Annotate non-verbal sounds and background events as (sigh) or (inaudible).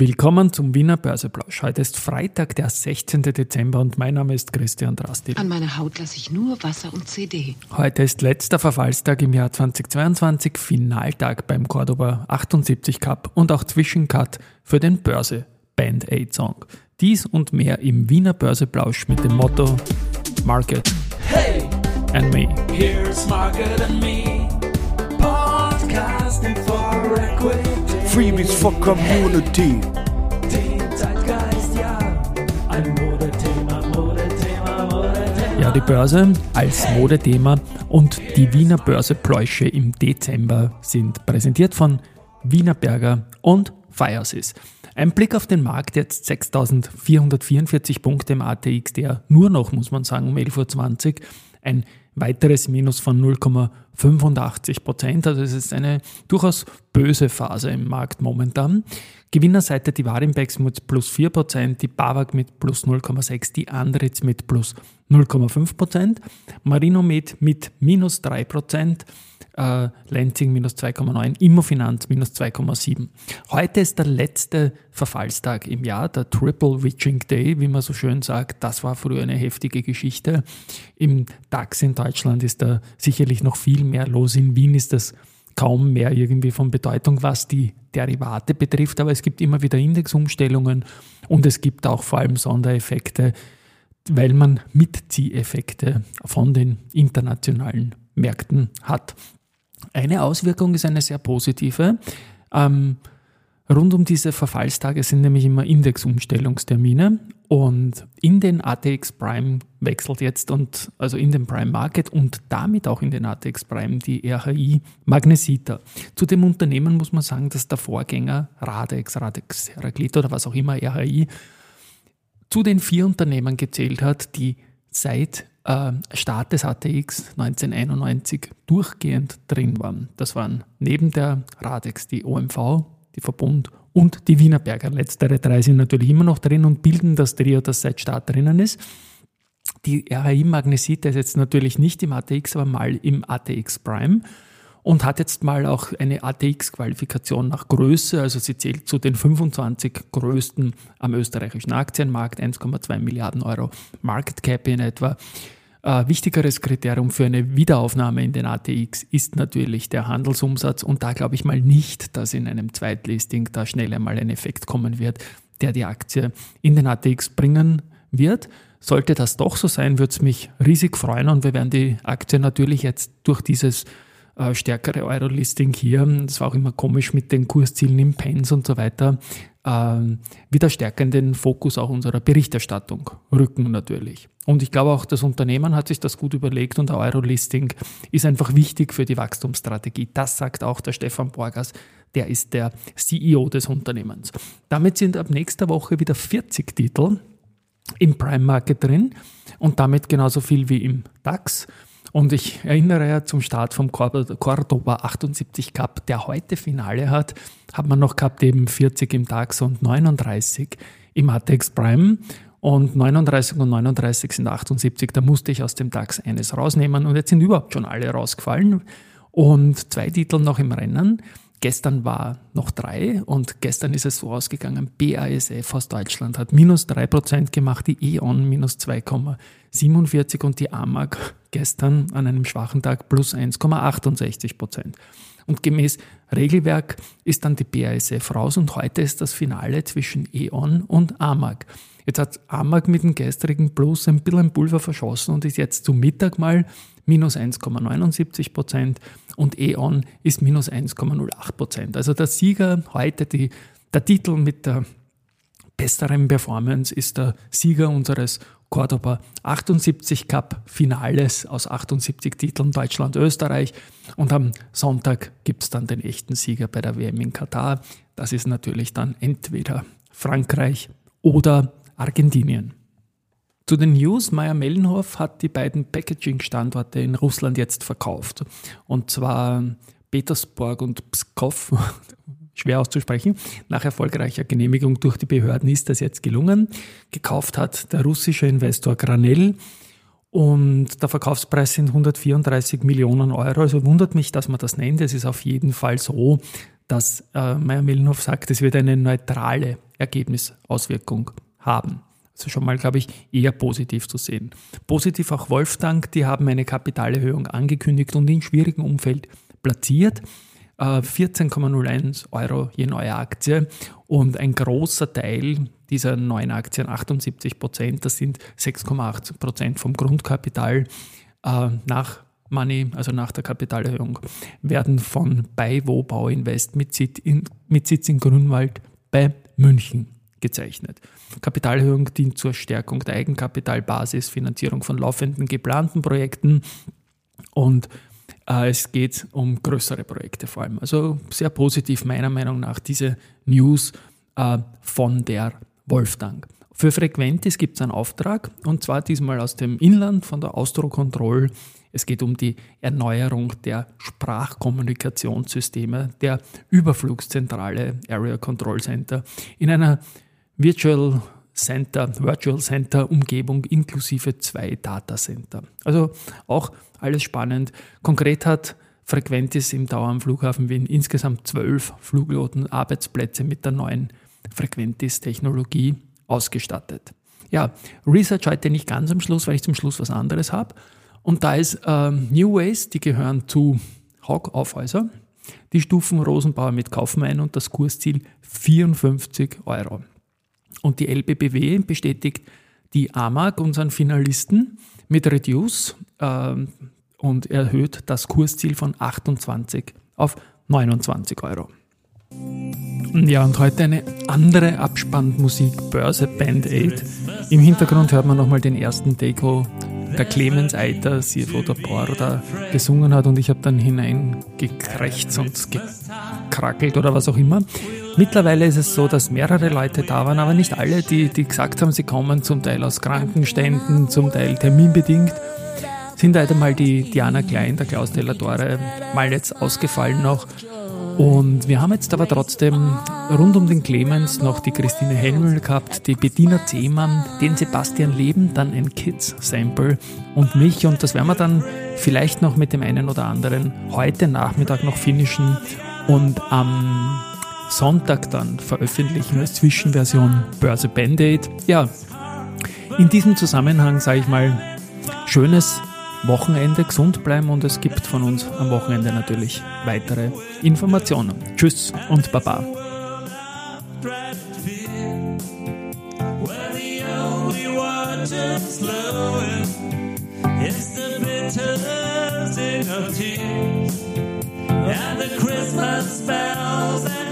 Willkommen zum Wiener Börseplausch. Heute ist Freitag, der 16. Dezember und mein Name ist Christian Drastil. An meiner Haut lasse ich nur Wasser und CD. Heute ist letzter Verfallstag im Jahr 2022, Finaltag beim Cordoba 78 Cup und auch Zwischencut für den Börse Band Aid Song. Dies und mehr im Wiener Börseplausch mit dem Motto Market Hey, and Me. here's Market and Me. Podcasting for Equity. Freebies for Community. Ja. Die Börse als Modethema und die Wiener Börsepläusche im Dezember sind präsentiert von Wiener Berger und Firesys. Ein Blick auf den Markt, jetzt 6.444 Punkte im ATX, der nur noch, muss man sagen, um 11.20 Uhr, ein weiteres Minus von 0,85 Prozent. Also es ist eine durchaus böse Phase im Markt momentan. Gewinnerseite die Warimbex mit plus 4 Prozent, die BAWAG mit plus 0,6, die Andritz mit plus 0,5 Prozent, Marinomed mit minus 3 Prozent, äh, Lenzing minus 2,9, Immofinanz minus 2,7. Heute ist der letzte Verfallstag im Jahr, der Triple Witching Day, wie man so schön sagt. Das war früher eine heftige Geschichte. Im DAX in Deutschland ist da sicherlich noch viel mehr los. In Wien ist das kaum mehr irgendwie von Bedeutung, was die Derivate betrifft, aber es gibt immer wieder Indexumstellungen und es gibt auch vor allem Sondereffekte, weil man Mitzieheffekte von den internationalen Märkten hat. Eine Auswirkung ist eine sehr positive. Ähm, rund um diese Verfallstage sind nämlich immer Indexumstellungstermine und in den ATX Prime wechselt jetzt und also in den Prime Market und damit auch in den ATX Prime die RHI Magnesita. Zu dem Unternehmen muss man sagen, dass der Vorgänger Radex, Radex Heraklit oder was auch immer RHI zu den vier Unternehmen gezählt hat, die seit äh, Start des ATX 1991 durchgehend drin waren. Das waren neben der Radex die OMV, die Verbund und die Wienerberger. Letztere drei sind natürlich immer noch drin und bilden das Trio, das seit Start drinnen ist. Die RAI Magnesita ist jetzt natürlich nicht im ATX, aber mal im ATX Prime und hat jetzt mal auch eine ATX-Qualifikation nach Größe. Also sie zählt zu den 25 größten am österreichischen Aktienmarkt, 1,2 Milliarden Euro Market Cap in etwa. Äh, wichtigeres Kriterium für eine Wiederaufnahme in den ATX ist natürlich der Handelsumsatz und da glaube ich mal nicht, dass in einem Zweitlisting da schnell einmal ein Effekt kommen wird, der die Aktie in den ATX bringen wird. Sollte das doch so sein, würde es mich riesig freuen und wir werden die Aktie natürlich jetzt durch dieses äh, stärkere Euro-Listing hier, das war auch immer komisch mit den Kurszielen im Pens und so weiter, äh, wieder stärker in den Fokus auch unserer Berichterstattung rücken natürlich. Und ich glaube auch, das Unternehmen hat sich das gut überlegt und Euro-Listing ist einfach wichtig für die Wachstumsstrategie. Das sagt auch der Stefan Borgas, der ist der CEO des Unternehmens. Damit sind ab nächster Woche wieder 40 Titel im Prime Market drin und damit genauso viel wie im DAX. Und ich erinnere ja zum Start vom Cordoba 78 Cup, der heute Finale hat, hat man noch gehabt eben 40 im DAX und 39 im ATX Prime. Und 39 und 39 sind 78. Da musste ich aus dem DAX eines rausnehmen und jetzt sind überhaupt schon alle rausgefallen. Und zwei Titel noch im Rennen. Gestern war noch drei und gestern ist es so ausgegangen, BASF aus Deutschland hat minus drei Prozent gemacht, die E.ON minus 2,47 und die AMAG gestern an einem schwachen Tag plus 1,68 Prozent. Und gemäß Regelwerk ist dann die BASF raus und heute ist das Finale zwischen E.ON und AMAG. Jetzt hat AMAG mit dem gestrigen Plus ein bisschen Pulver verschossen und ist jetzt zu Mittag mal minus 1,79 Prozent und E.ON ist minus 1,08 Prozent. Also der Sieger heute, die, der Titel mit der besseren Performance ist der Sieger unseres Cordoba 78 Cup Finales aus 78 Titeln Deutschland, Österreich. Und am Sonntag gibt es dann den echten Sieger bei der WM in Katar. Das ist natürlich dann entweder Frankreich oder Argentinien. Zu den News, Meyer Mellenhof hat die beiden Packaging-Standorte in Russland jetzt verkauft. Und zwar Petersburg und Pskov, (laughs) schwer auszusprechen. Nach erfolgreicher Genehmigung durch die Behörden ist das jetzt gelungen. Gekauft hat der russische Investor Granell und der Verkaufspreis sind 134 Millionen Euro. Also wundert mich, dass man das nennt. Es ist auf jeden Fall so, dass äh, Meyer Mellenhof sagt, es wird eine neutrale Ergebnisauswirkung haben. Also schon mal, glaube ich, eher positiv zu sehen. Positiv auch Wolfgang, die haben eine Kapitalerhöhung angekündigt und in schwierigem Umfeld platziert. 14,01 äh, Euro je neue Aktie und ein großer Teil dieser neuen Aktien, 78 Prozent, das sind 6,8 Prozent vom Grundkapital äh, nach Money, also nach der Kapitalerhöhung, werden von Baiwo Bauinvest mit Sitz in, mit Sitz in Grünwald bei München gezeichnet. Kapitalerhöhung dient zur Stärkung der Eigenkapitalbasis, Finanzierung von laufenden geplanten Projekten und äh, es geht um größere Projekte vor allem. Also sehr positiv meiner Meinung nach diese News äh, von der Wolfgang. Für Frequentis gibt es einen Auftrag und zwar diesmal aus dem Inland von der Austrocontrol. Es geht um die Erneuerung der Sprachkommunikationssysteme der Überflugszentrale Area Control Center in einer Virtual Center, Virtual Center Umgebung inklusive zwei Datacenter. Also auch alles spannend. Konkret hat Frequentis im Dauer am Flughafen Wien insgesamt zwölf Fluglotsen-Arbeitsplätze mit der neuen Frequentis-Technologie ausgestattet. Ja, Research heute nicht ganz am Schluss, weil ich zum Schluss was anderes habe. Und da ist ähm, New Ways, die gehören zu Hawk Aufhäuser. Die stufen Rosenbauer mit Kaufen ein und das Kursziel 54 Euro. Und die LBBW bestätigt die AMAG, unseren Finalisten, mit Reduce äh, und erhöht das Kursziel von 28 auf 29 Euro. Ja, und heute eine andere Abspannmusik, Börse Band Aid. Im Hintergrund hört man nochmal den ersten Deko, der Clemens Eiter, CFO der Bor, da gesungen hat und ich habe dann hineingekrächzt und gekrackelt oder was auch immer. Mittlerweile ist es so, dass mehrere Leute da waren, aber nicht alle, die, die gesagt haben, sie kommen zum Teil aus Krankenständen, zum Teil terminbedingt. Sind leider mal die Diana Klein, der Klaus Delatore, mal jetzt ausgefallen noch. Und wir haben jetzt aber trotzdem rund um den Clemens noch die Christine Helmel gehabt, die Bettina Zehmann, den Sebastian Leben, dann ein Kids-Sample und mich. Und das werden wir dann vielleicht noch mit dem einen oder anderen heute Nachmittag noch finishen und am Sonntag dann veröffentlichen als Zwischenversion Börse Band-Aid. Ja, in diesem Zusammenhang sage ich mal, schönes Wochenende, gesund bleiben und es gibt von uns am Wochenende natürlich weitere Informationen. Tschüss und Baba. and the Christmas bells